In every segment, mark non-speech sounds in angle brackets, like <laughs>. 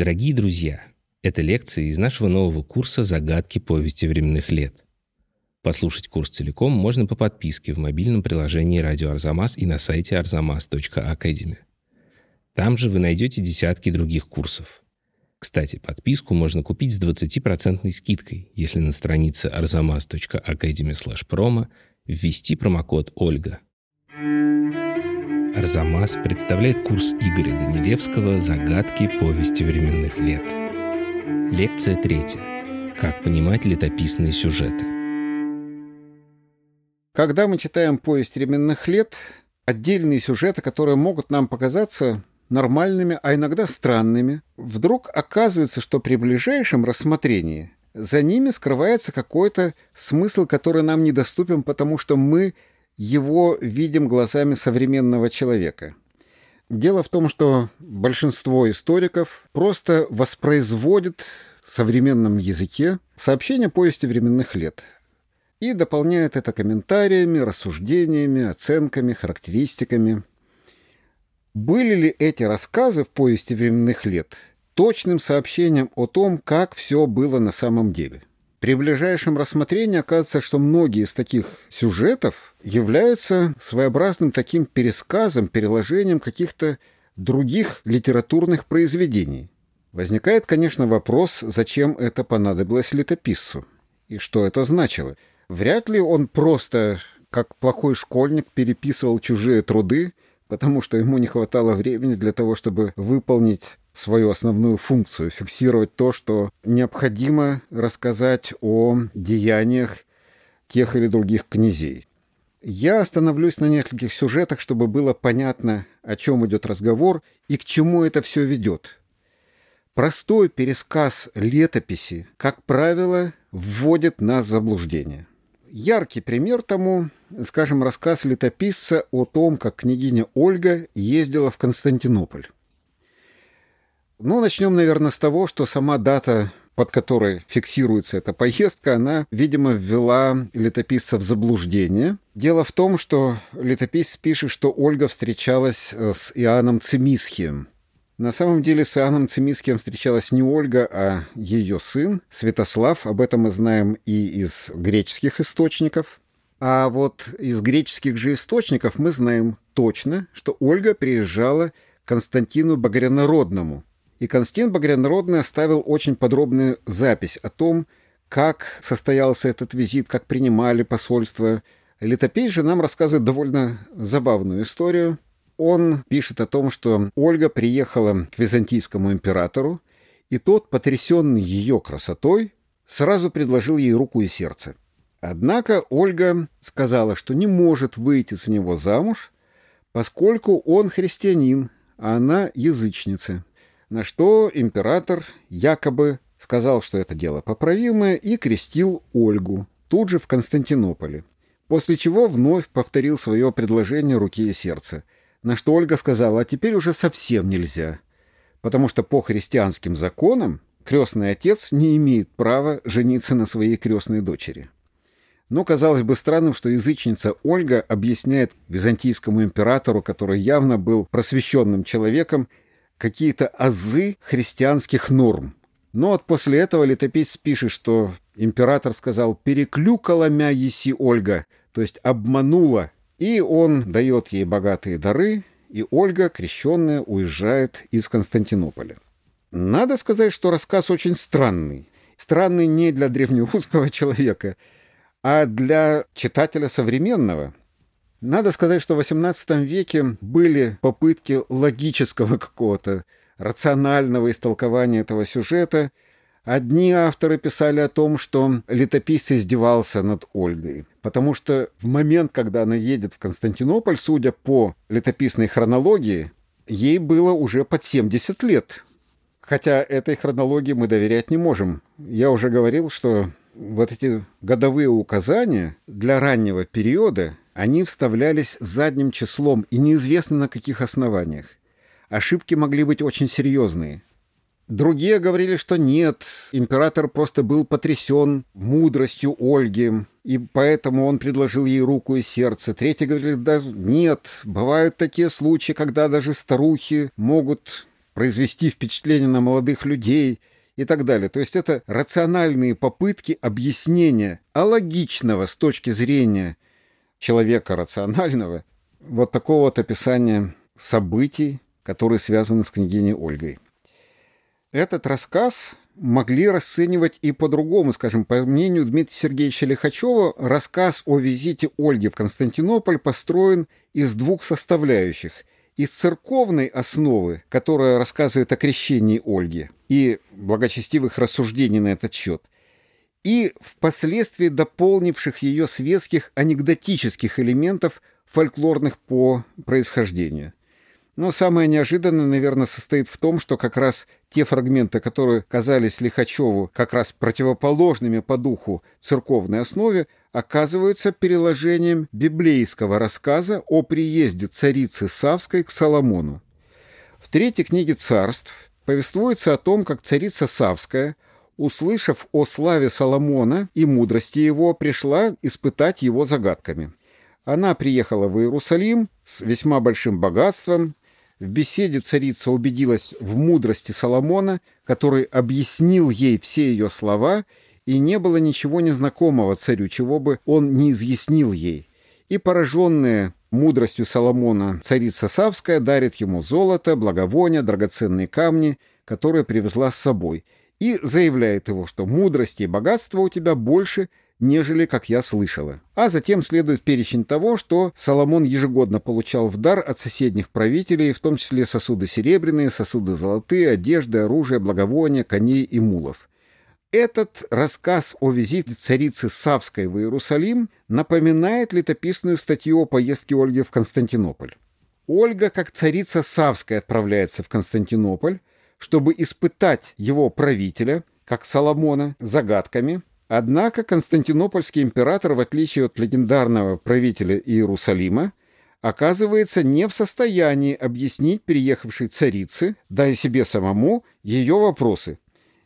Дорогие друзья, это лекции из нашего нового курса «Загадки повести временных лет». Послушать курс целиком можно по подписке в мобильном приложении «Радио Арзамас» и на сайте arzamas.academy. Там же вы найдете десятки других курсов. Кстати, подписку можно купить с 20% скидкой, если на странице arzamas.academy promo ввести промокод «Ольга». Арзамас представляет курс Игоря Данилевского «Загадки повести временных лет». Лекция третья. Как понимать летописные сюжеты. Когда мы читаем повесть временных лет, отдельные сюжеты, которые могут нам показаться нормальными, а иногда странными, вдруг оказывается, что при ближайшем рассмотрении за ними скрывается какой-то смысл, который нам недоступен, потому что мы его видим глазами современного человека. Дело в том, что большинство историков просто воспроизводит в современном языке сообщения повести временных лет и дополняет это комментариями, рассуждениями, оценками, характеристиками. Были ли эти рассказы в повести временных лет точным сообщением о том, как все было на самом деле? При ближайшем рассмотрении оказывается, что многие из таких сюжетов являются своеобразным таким пересказом, переложением каких-то других литературных произведений. Возникает, конечно, вопрос, зачем это понадобилось летописцу и что это значило. Вряд ли он просто, как плохой школьник, переписывал чужие труды, потому что ему не хватало времени для того, чтобы выполнить свою основную функцию, фиксировать то, что необходимо рассказать о деяниях тех или других князей. Я остановлюсь на нескольких сюжетах, чтобы было понятно, о чем идет разговор и к чему это все ведет. Простой пересказ летописи, как правило, вводит нас в заблуждение. Яркий пример тому, скажем, рассказ летописца о том, как княгиня Ольга ездила в Константинополь. Ну, начнем, наверное, с того, что сама дата под которой фиксируется эта поездка, она, видимо, ввела летописца в заблуждение. Дело в том, что летописец пишет, что Ольга встречалась э, с Иоанном Цимисхием. На самом деле с Иоанном Цимисхием встречалась не Ольга, а ее сын Святослав. Об этом мы знаем и из греческих источников. А вот из греческих же источников мы знаем точно, что Ольга приезжала к Константину Багрянородному – и Константин Багрянародный оставил очень подробную запись о том, как состоялся этот визит, как принимали посольство. Летопись же нам рассказывает довольно забавную историю. Он пишет о том, что Ольга приехала к византийскому императору, и тот, потрясенный ее красотой, сразу предложил ей руку и сердце. Однако Ольга сказала, что не может выйти за него замуж, поскольку он христианин, а она язычница. На что император якобы сказал, что это дело поправимое, и крестил Ольгу, тут же в Константинополе. После чего вновь повторил свое предложение руки и сердца. На что Ольга сказала, а теперь уже совсем нельзя. Потому что по христианским законам крестный отец не имеет права жениться на своей крестной дочери. Но казалось бы странным, что язычница Ольга объясняет византийскому императору, который явно был просвещенным человеком, какие-то азы христианских норм. Но вот после этого летописец пишет, что император сказал «переклюкала мя еси Ольга», то есть обманула, и он дает ей богатые дары, и Ольга, крещенная, уезжает из Константинополя. Надо сказать, что рассказ очень странный. Странный не для древнерусского <laughs> человека, а для читателя современного – надо сказать, что в XVIII веке были попытки логического какого-то рационального истолкования этого сюжета. Одни авторы писали о том, что летописец издевался над Ольгой, потому что в момент, когда она едет в Константинополь, судя по летописной хронологии, ей было уже под 70 лет. Хотя этой хронологии мы доверять не можем. Я уже говорил, что вот эти годовые указания для раннего периода они вставлялись задним числом и неизвестно на каких основаниях. Ошибки могли быть очень серьезные. Другие говорили, что нет, император просто был потрясен мудростью Ольги, и поэтому он предложил ей руку и сердце. Третьи говорили, да нет, бывают такие случаи, когда даже старухи могут произвести впечатление на молодых людей и так далее. То есть это рациональные попытки объяснения алогичного с точки зрения человека рационального вот такого вот описания событий, которые связаны с княгиней Ольгой. Этот рассказ могли расценивать и по-другому. Скажем, по мнению Дмитрия Сергеевича Лихачева, рассказ о визите Ольги в Константинополь построен из двух составляющих. Из церковной основы, которая рассказывает о крещении Ольги, и благочестивых рассуждений на этот счет, и впоследствии дополнивших ее светских анекдотических элементов, фольклорных по происхождению. Но самое неожиданное, наверное, состоит в том, что как раз те фрагменты, которые казались Лихачеву как раз противоположными по духу церковной основе, оказываются переложением библейского рассказа о приезде царицы Савской к Соломону. В третьей книге царств повествуется о том, как царица Савская, услышав о славе Соломона и мудрости его, пришла испытать его загадками. Она приехала в Иерусалим с весьма большим богатством, в беседе царица убедилась в мудрости Соломона, который объяснил ей все ее слова, и не было ничего незнакомого царю, чего бы он не изъяснил ей. И пораженная мудростью Соломона царица Савская дарит ему золото, благовония, драгоценные камни, которые привезла с собой, и заявляет его, что мудрости и богатства у тебя больше, нежели как я слышала. А затем следует перечень того, что Соломон ежегодно получал в дар от соседних правителей, в том числе сосуды серебряные, сосуды золотые, одежды, оружие, благовония, коней и мулов. Этот рассказ о визите царицы Савской в Иерусалим напоминает летописную статью о поездке Ольги в Константинополь. Ольга, как царица Савская, отправляется в Константинополь, чтобы испытать его правителя, как Соломона, загадками, Однако Константинопольский император, в отличие от легендарного правителя Иерусалима, оказывается не в состоянии объяснить приехавшей царице, да и себе самому, ее вопросы.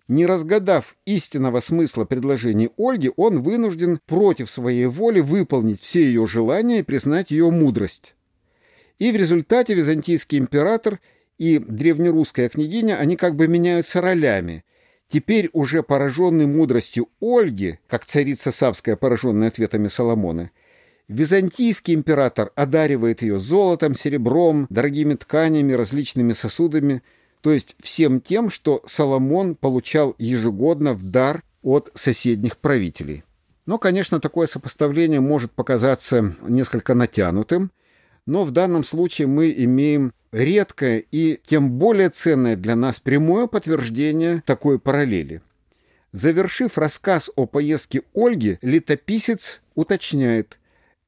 Не разгадав истинного смысла предложений Ольги, он вынужден против своей воли выполнить все ее желания и признать ее мудрость. И в результате византийский император и древнерусская княгиня, они как бы меняются ролями – Теперь уже пораженный мудростью Ольги, как царица Савская, пораженная ответами Соломона, византийский император одаривает ее золотом, серебром, дорогими тканями, различными сосудами, то есть всем тем, что Соломон получал ежегодно в дар от соседних правителей. Но, конечно, такое сопоставление может показаться несколько натянутым, но в данном случае мы имеем редкое и тем более ценное для нас прямое подтверждение такой параллели. Завершив рассказ о поездке Ольги, летописец уточняет,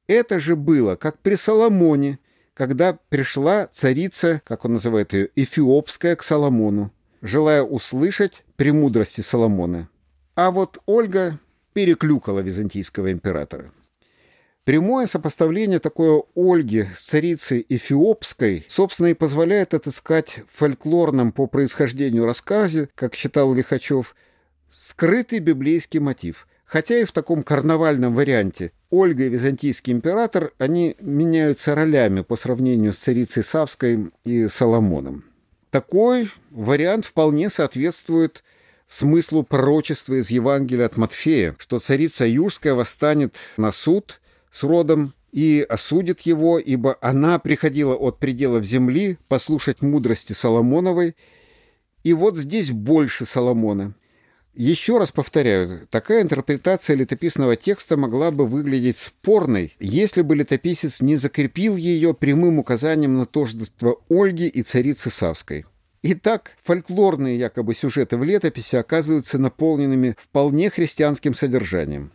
это же было, как при Соломоне, когда пришла царица, как он называет ее, Эфиопская к Соломону, желая услышать премудрости Соломона. А вот Ольга переклюкала византийского императора. Прямое сопоставление такое Ольги с царицей Эфиопской, собственно, и позволяет отыскать в фольклорном по происхождению рассказе, как считал Лихачев, скрытый библейский мотив. Хотя и в таком карнавальном варианте Ольга и византийский император, они меняются ролями по сравнению с царицей Савской и Соломоном. Такой вариант вполне соответствует смыслу пророчества из Евангелия от Матфея, что царица Юрская восстанет на суд – с родом и осудит его, ибо она приходила от пределов земли послушать мудрости Соломоновой, и вот здесь больше Соломона. Еще раз повторяю, такая интерпретация летописного текста могла бы выглядеть спорной, если бы летописец не закрепил ее прямым указанием на тождество Ольги и царицы Савской. Итак, фольклорные якобы сюжеты в летописи оказываются наполненными вполне христианским содержанием.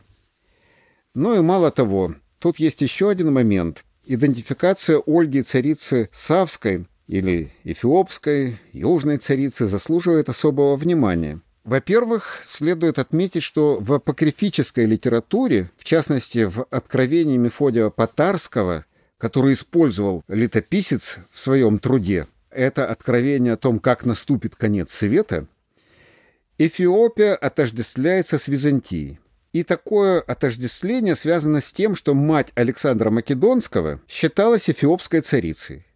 Но и мало того, Тут есть еще один момент. Идентификация Ольги царицы Савской или Эфиопской, южной царицы заслуживает особого внимания. Во-первых, следует отметить, что в апокрифической литературе, в частности в Откровении Мефодия Потарского, который использовал летописец в своем труде, это откровение о том, как наступит конец света, Эфиопия отождествляется с Византией. И такое отождествление связано с тем, что мать Александра Македонского считалась эфиопской царицей.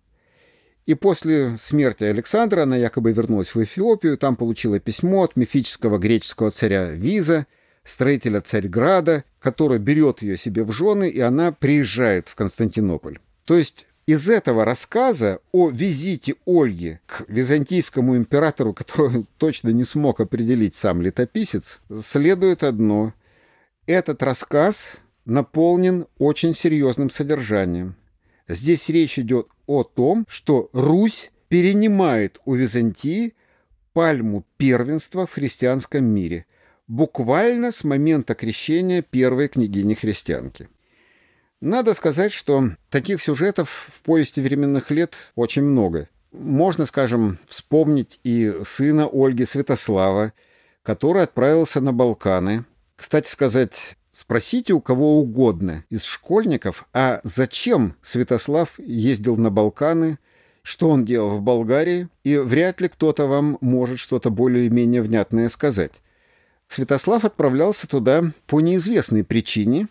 И после смерти Александра она якобы вернулась в Эфиопию, там получила письмо от мифического греческого царя Виза, строителя Царьграда, который берет ее себе в жены, и она приезжает в Константинополь. То есть из этого рассказа о визите Ольги к византийскому императору, которого <laughs> точно не смог определить сам летописец, следует одно. Этот рассказ наполнен очень серьезным содержанием. Здесь речь идет о том, что Русь перенимает у Византии пальму первенства в христианском мире, буквально с момента крещения первой княгини-христианки. Надо сказать, что таких сюжетов в «Повести временных лет» очень много. Можно, скажем, вспомнить и сына Ольги Святослава, который отправился на Балканы. Кстати сказать, спросите у кого угодно из школьников, а зачем Святослав ездил на Балканы, что он делал в Болгарии, и вряд ли кто-то вам может что-то более-менее внятное сказать. Святослав отправлялся туда по неизвестной причине,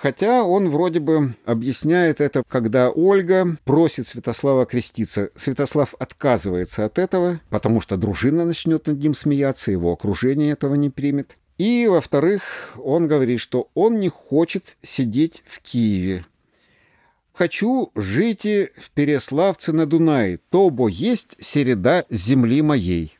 Хотя он вроде бы объясняет это, когда Ольга просит Святослава креститься. Святослав отказывается от этого, потому что дружина начнет над ним смеяться, его окружение этого не примет. И, во-вторых, он говорит, что он не хочет сидеть в Киеве. «Хочу жить в Переславце на Дунае, то бо есть середа земли моей».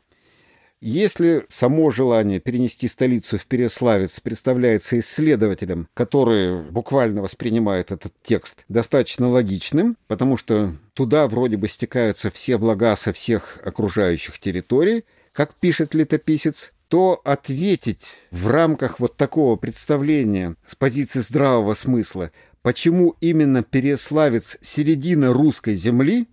Если само желание перенести столицу в Переславец представляется исследователям, которые буквально воспринимают этот текст достаточно логичным, потому что туда вроде бы стекаются все блага со всех окружающих территорий, как пишет летописец, то ответить в рамках вот такого представления с позиции здравого смысла, почему именно Переславец середина русской земли,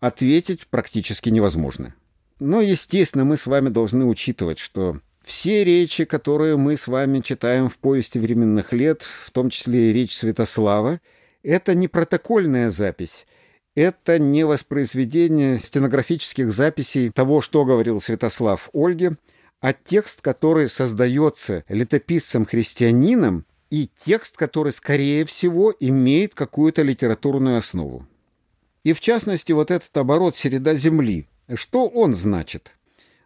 ответить практически невозможно. Но, естественно, мы с вами должны учитывать, что все речи, которые мы с вами читаем в повести временных лет, в том числе и речь Святослава, это не протокольная запись, это не воспроизведение стенографических записей того, что говорил Святослав Ольге, а текст, который создается летописцем-христианином, и текст, который, скорее всего, имеет какую-то литературную основу. И в частности, вот этот оборот «Середа земли», что он значит?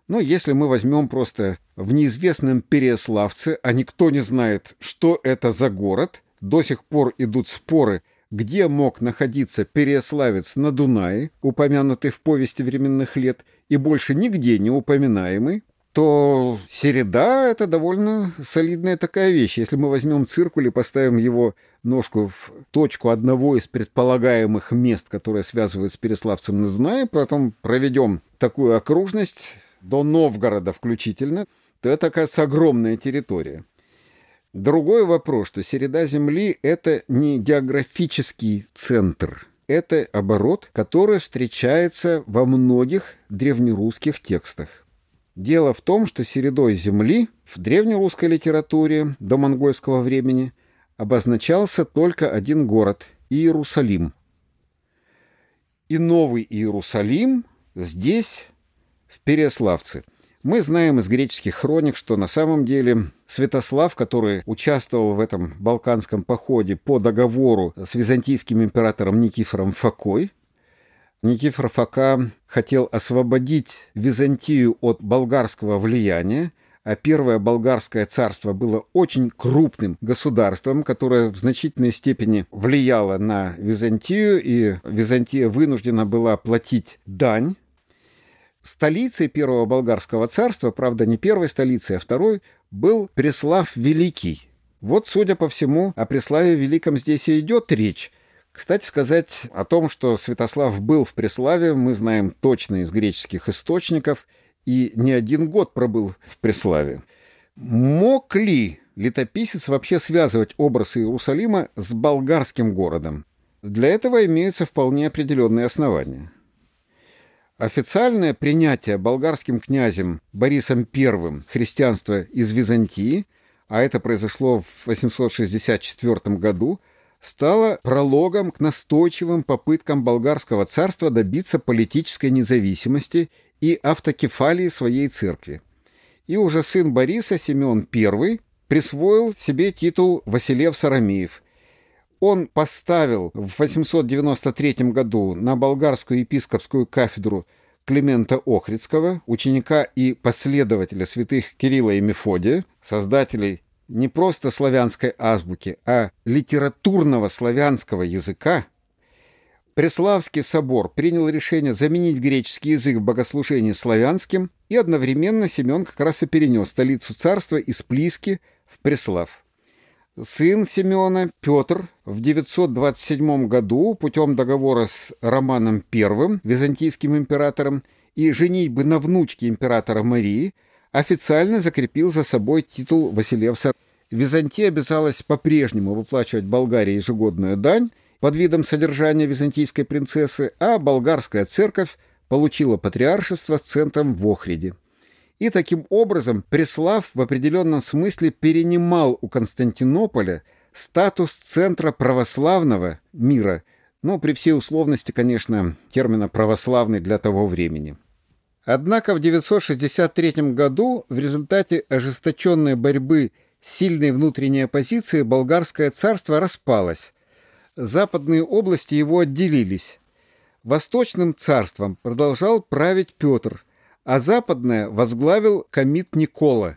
Ну, если мы возьмем просто в неизвестном Переславце, а никто не знает, что это за город, до сих пор идут споры, где мог находиться Переславец на Дунае, упомянутый в повести временных лет, и больше нигде не упоминаемый, то середа — это довольно солидная такая вещь. Если мы возьмем циркуль и поставим его ножку в точку одного из предполагаемых мест, которые связывают с Переславцем на Дунае, потом проведем такую окружность до Новгорода включительно, то это, кажется, огромная территория. Другой вопрос, что середа Земли — это не географический центр, это оборот, который встречается во многих древнерусских текстах. Дело в том, что середой земли в древнерусской литературе до монгольского времени обозначался только один город – Иерусалим. И новый Иерусалим здесь, в Переславце. Мы знаем из греческих хроник, что на самом деле Святослав, который участвовал в этом балканском походе по договору с византийским императором Никифором Фокой, Никифор Фока хотел освободить Византию от болгарского влияния, а первое болгарское царство было очень крупным государством, которое в значительной степени влияло на Византию, и Византия вынуждена была платить дань. Столицей первого болгарского царства, правда, не первой столицей, а второй, был Преслав Великий. Вот, судя по всему, о Преславе Великом здесь и идет речь, кстати сказать о том, что Святослав был в Преславе, мы знаем точно из греческих источников, и не один год пробыл в Преславе. Мог ли летописец вообще связывать образ Иерусалима с болгарским городом? Для этого имеются вполне определенные основания. Официальное принятие болгарским князем Борисом I христианства из Византии, а это произошло в 864 году – стало прологом к настойчивым попыткам болгарского царства добиться политической независимости и автокефалии своей церкви. И уже сын Бориса, Семен I, присвоил себе титул Василев Сарамеев. Он поставил в 893 году на болгарскую епископскую кафедру Климента Охридского, ученика и последователя святых Кирилла и Мефодия, создателей не просто славянской азбуки, а литературного славянского языка, Преславский собор принял решение заменить греческий язык в богослужении славянским, и одновременно Семен как раз и перенес столицу царства из Плиски в Преслав. Сын Семена, Петр, в 927 году путем договора с Романом I, византийским императором, и женитьбы на внучке императора Марии, официально закрепил за собой титул Василевса. Византия обязалась по-прежнему выплачивать Болгарии ежегодную дань, под видом содержания византийской принцессы, а болгарская церковь получила патриаршество с центром в Охриде. И таким образом Преслав в определенном смысле перенимал у Константинополя статус центра православного мира, но при всей условности, конечно, термина «православный» для того времени. Однако в 963 году в результате ожесточенной борьбы сильной внутренней оппозицией болгарское царство распалось, западные области его отделились. Восточным царством продолжал править Петр, а западное возглавил комит Никола.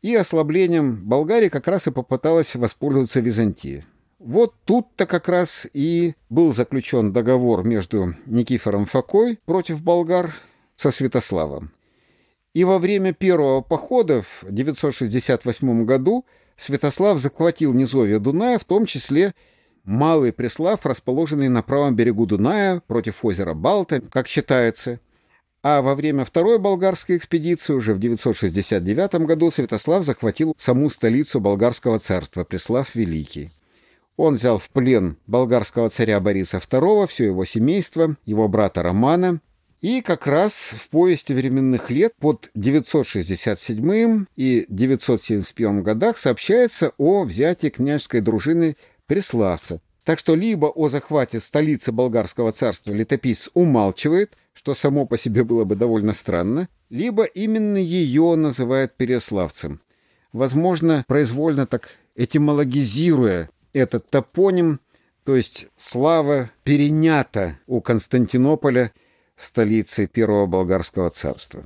И ослаблением Болгарии как раз и попыталась воспользоваться Византия. Вот тут-то как раз и был заключен договор между Никифором Фокой против болгар со Святославом. И во время первого похода в 968 году Святослав захватил низовье Дуная, в том числе Малый Преслав, расположенный на правом берегу Дуная против озера Балта, как считается. А во время второй болгарской экспедиции уже в 969 году Святослав захватил саму столицу болгарского царства, Преслав Великий. Он взял в плен болгарского царя Бориса II, все его семейство, его брата Романа, и как раз в повести временных лет под 967 и 971 годах сообщается о взятии княжеской дружины Преславца. Так что либо о захвате столицы болгарского царства летописец умалчивает, что само по себе было бы довольно странно, либо именно ее называют Переславцем. Возможно, произвольно так этимологизируя этот топоним, то есть слава перенята у Константинополя, столицы Первого Болгарского царства.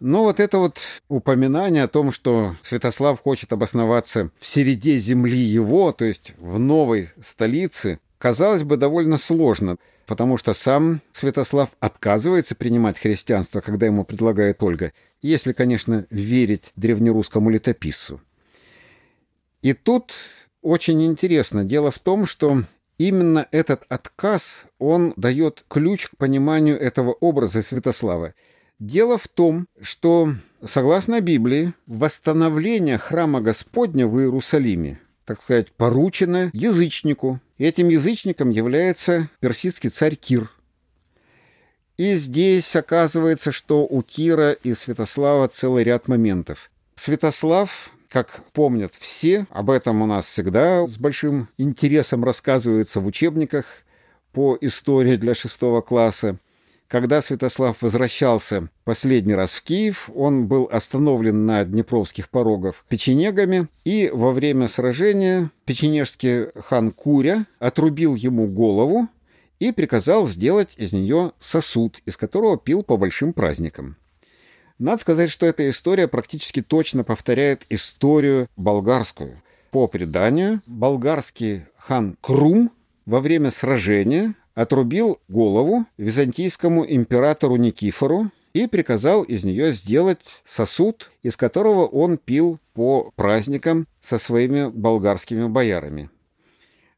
Но вот это вот упоминание о том, что Святослав хочет обосноваться в середе земли его, то есть в новой столице, казалось бы, довольно сложно, потому что сам Святослав отказывается принимать христианство, когда ему предлагает Ольга, если, конечно, верить древнерусскому летописцу. И тут очень интересно. Дело в том, что именно этот отказ, он дает ключ к пониманию этого образа Святослава. Дело в том, что, согласно Библии, восстановление храма Господня в Иерусалиме, так сказать, поручено язычнику. Этим язычником является персидский царь Кир. И здесь оказывается, что у Кира и Святослава целый ряд моментов. Святослав, как помнят все, об этом у нас всегда с большим интересом рассказывается в учебниках по истории для шестого класса. Когда Святослав возвращался последний раз в Киев, он был остановлен на Днепровских порогах печенегами, и во время сражения печенежский хан Куря отрубил ему голову и приказал сделать из нее сосуд, из которого пил по большим праздникам. Надо сказать, что эта история практически точно повторяет историю болгарскую. По преданию, болгарский хан Крум во время сражения отрубил голову византийскому императору Никифору и приказал из нее сделать сосуд, из которого он пил по праздникам со своими болгарскими боярами.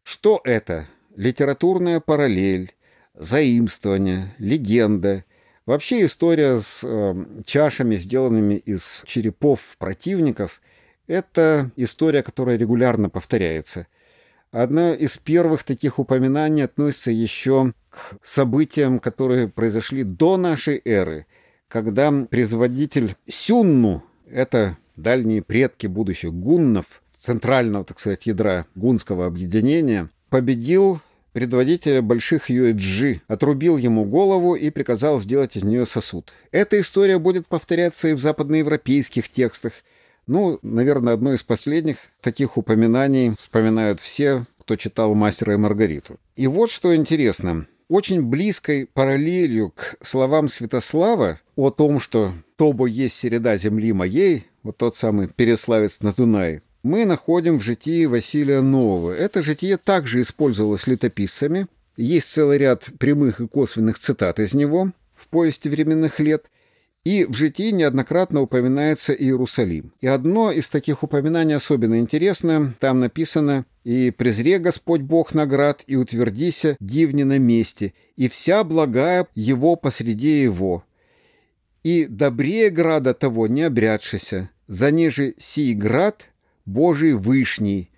Что это? Литературная параллель, заимствование, легенда. Вообще история с э, чашами, сделанными из черепов противников, это история, которая регулярно повторяется – Одно из первых таких упоминаний относится еще к событиям, которые произошли до нашей эры, когда производитель Сюнну, это дальние предки будущих гуннов, центрального, так сказать, ядра гунского объединения, победил предводителя больших Юэджи, отрубил ему голову и приказал сделать из нее сосуд. Эта история будет повторяться и в западноевропейских текстах, ну, наверное, одно из последних таких упоминаний вспоминают все кто читал «Мастера и Маргариту». И вот что интересно. Очень близкой параллелью к словам Святослава о том, что «Тобо есть середа земли моей», вот тот самый Переславец на Дунае, мы находим в житии Василия Нового. Это житие также использовалось летописцами. Есть целый ряд прямых и косвенных цитат из него в «Поезде временных лет». И в житии неоднократно упоминается Иерусалим. И одно из таких упоминаний особенно интересное. Там написано «И презре Господь Бог наград, и утвердися дивни на месте, и вся благая его посреди его. И добрее града того не обрядшися, за ниже сей град Божий Вышний,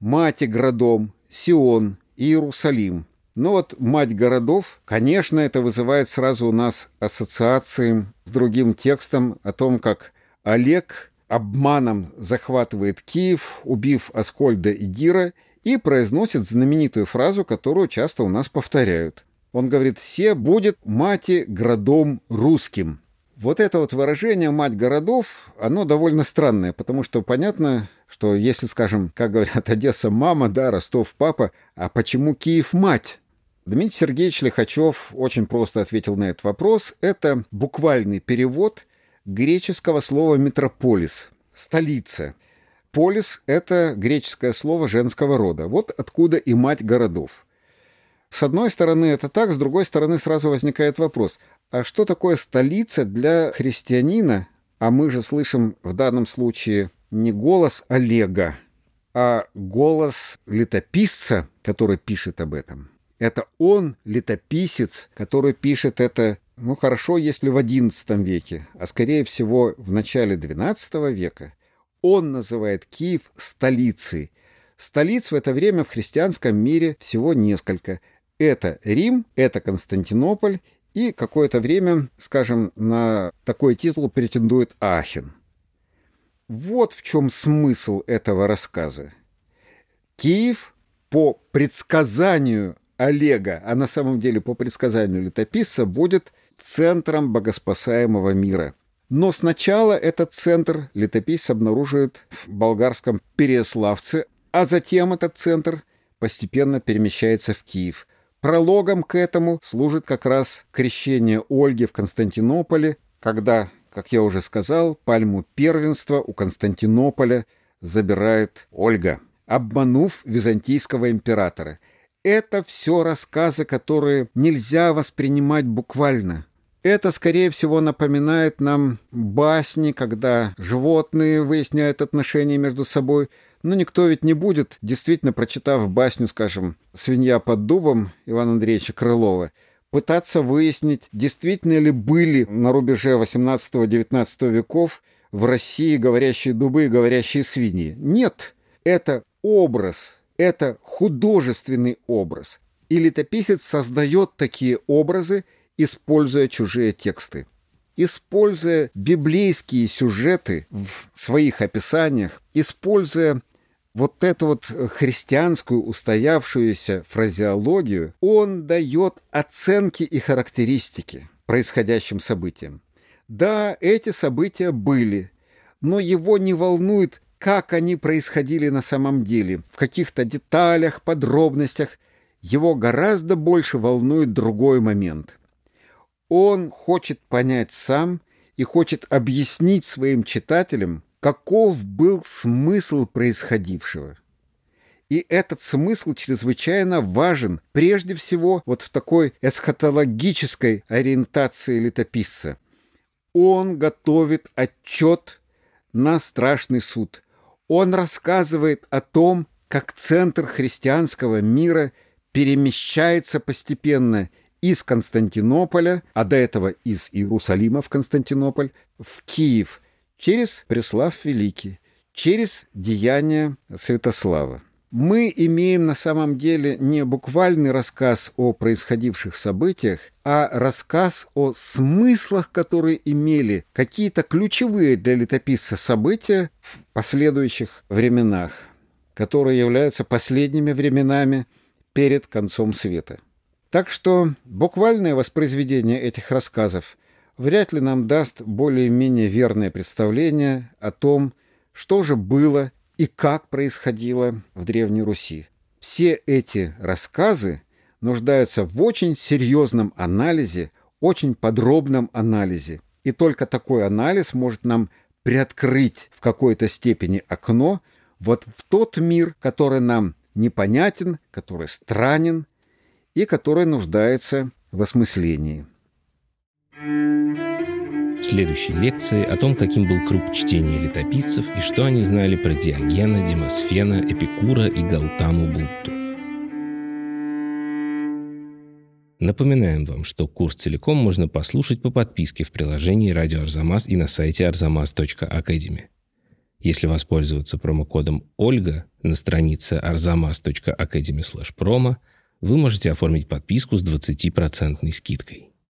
мати градом, Сион, Иерусалим». Ну вот мать городов, конечно, это вызывает сразу у нас ассоциации с другим текстом о том, как Олег обманом захватывает Киев, убив Аскольда и Дира, и произносит знаменитую фразу, которую часто у нас повторяют. Он говорит «Се будет мати городом русским». Вот это вот выражение «мать городов», оно довольно странное, потому что понятно, что если, скажем, как говорят, <laughs> Одесса мама, да, Ростов папа, а почему Киев мать? Дмитрий Сергеевич Лихачев очень просто ответил на этот вопрос. Это буквальный перевод греческого слова «метрополис» — «столица». Полис — это греческое слово женского рода. Вот откуда и мать городов. С одной стороны это так, с другой стороны сразу возникает вопрос. А что такое столица для христианина? А мы же слышим в данном случае не голос Олега, а голос летописца, который пишет об этом. Это он, летописец, который пишет это, ну хорошо, если в XI веке, а скорее всего в начале XII века. Он называет Киев столицей. Столиц в это время в христианском мире всего несколько. Это Рим, это Константинополь и какое-то время, скажем, на такой титул претендует Ахен. Вот в чем смысл этого рассказа. Киев по предсказанию Олега, а на самом деле по предсказанию летописца, будет центром богоспасаемого мира. Но сначала этот центр летописец обнаруживает в болгарском Переславце, а затем этот центр постепенно перемещается в Киев. Прологом к этому служит как раз крещение Ольги в Константинополе, когда, как я уже сказал, пальму первенства у Константинополя забирает Ольга, обманув византийского императора – это все рассказы, которые нельзя воспринимать буквально. Это, скорее всего, напоминает нам басни, когда животные выясняют отношения между собой. Но никто ведь не будет, действительно прочитав басню, скажем, «Свинья под дубом» Ивана Андреевича Крылова, пытаться выяснить, действительно ли были на рубеже 18-19 веков в России говорящие дубы и говорящие свиньи. Нет, это образ, это художественный образ, и летописец создает такие образы, используя чужие тексты. Используя библейские сюжеты в своих описаниях, используя вот эту вот христианскую устоявшуюся фразеологию, он дает оценки и характеристики происходящим событиям. Да, эти события были, но его не волнует как они происходили на самом деле, в каких-то деталях, подробностях, его гораздо больше волнует другой момент. Он хочет понять сам и хочет объяснить своим читателям, каков был смысл происходившего. И этот смысл чрезвычайно важен, прежде всего, вот в такой эсхатологической ориентации летописца. Он готовит отчет на страшный суд, он рассказывает о том, как центр христианского мира перемещается постепенно из Константинополя, а до этого из Иерусалима в Константинополь, в Киев, через Преслав Великий, через деяния Святослава. Мы имеем на самом деле не буквальный рассказ о происходивших событиях, а рассказ о смыслах, которые имели какие-то ключевые для летописца события в последующих временах, которые являются последними временами перед концом света. Так что буквальное воспроизведение этих рассказов вряд ли нам даст более-менее верное представление о том, что же было и как происходило в Древней Руси. Все эти рассказы нуждаются в очень серьезном анализе, очень подробном анализе. И только такой анализ может нам приоткрыть в какой-то степени окно вот в тот мир, который нам непонятен, который странен и который нуждается в осмыслении. В следующей лекции о том, каким был круг чтения летописцев и что они знали про Диогена, Демосфена, Эпикура и Гаутаму Будду. Напоминаем вам, что курс целиком можно послушать по подписке в приложении «Радио Арзамас» и на сайте arzamas.academy. Если воспользоваться промокодом «Ольга» на странице arzamas.academy/promo, вы можете оформить подписку с 20% скидкой.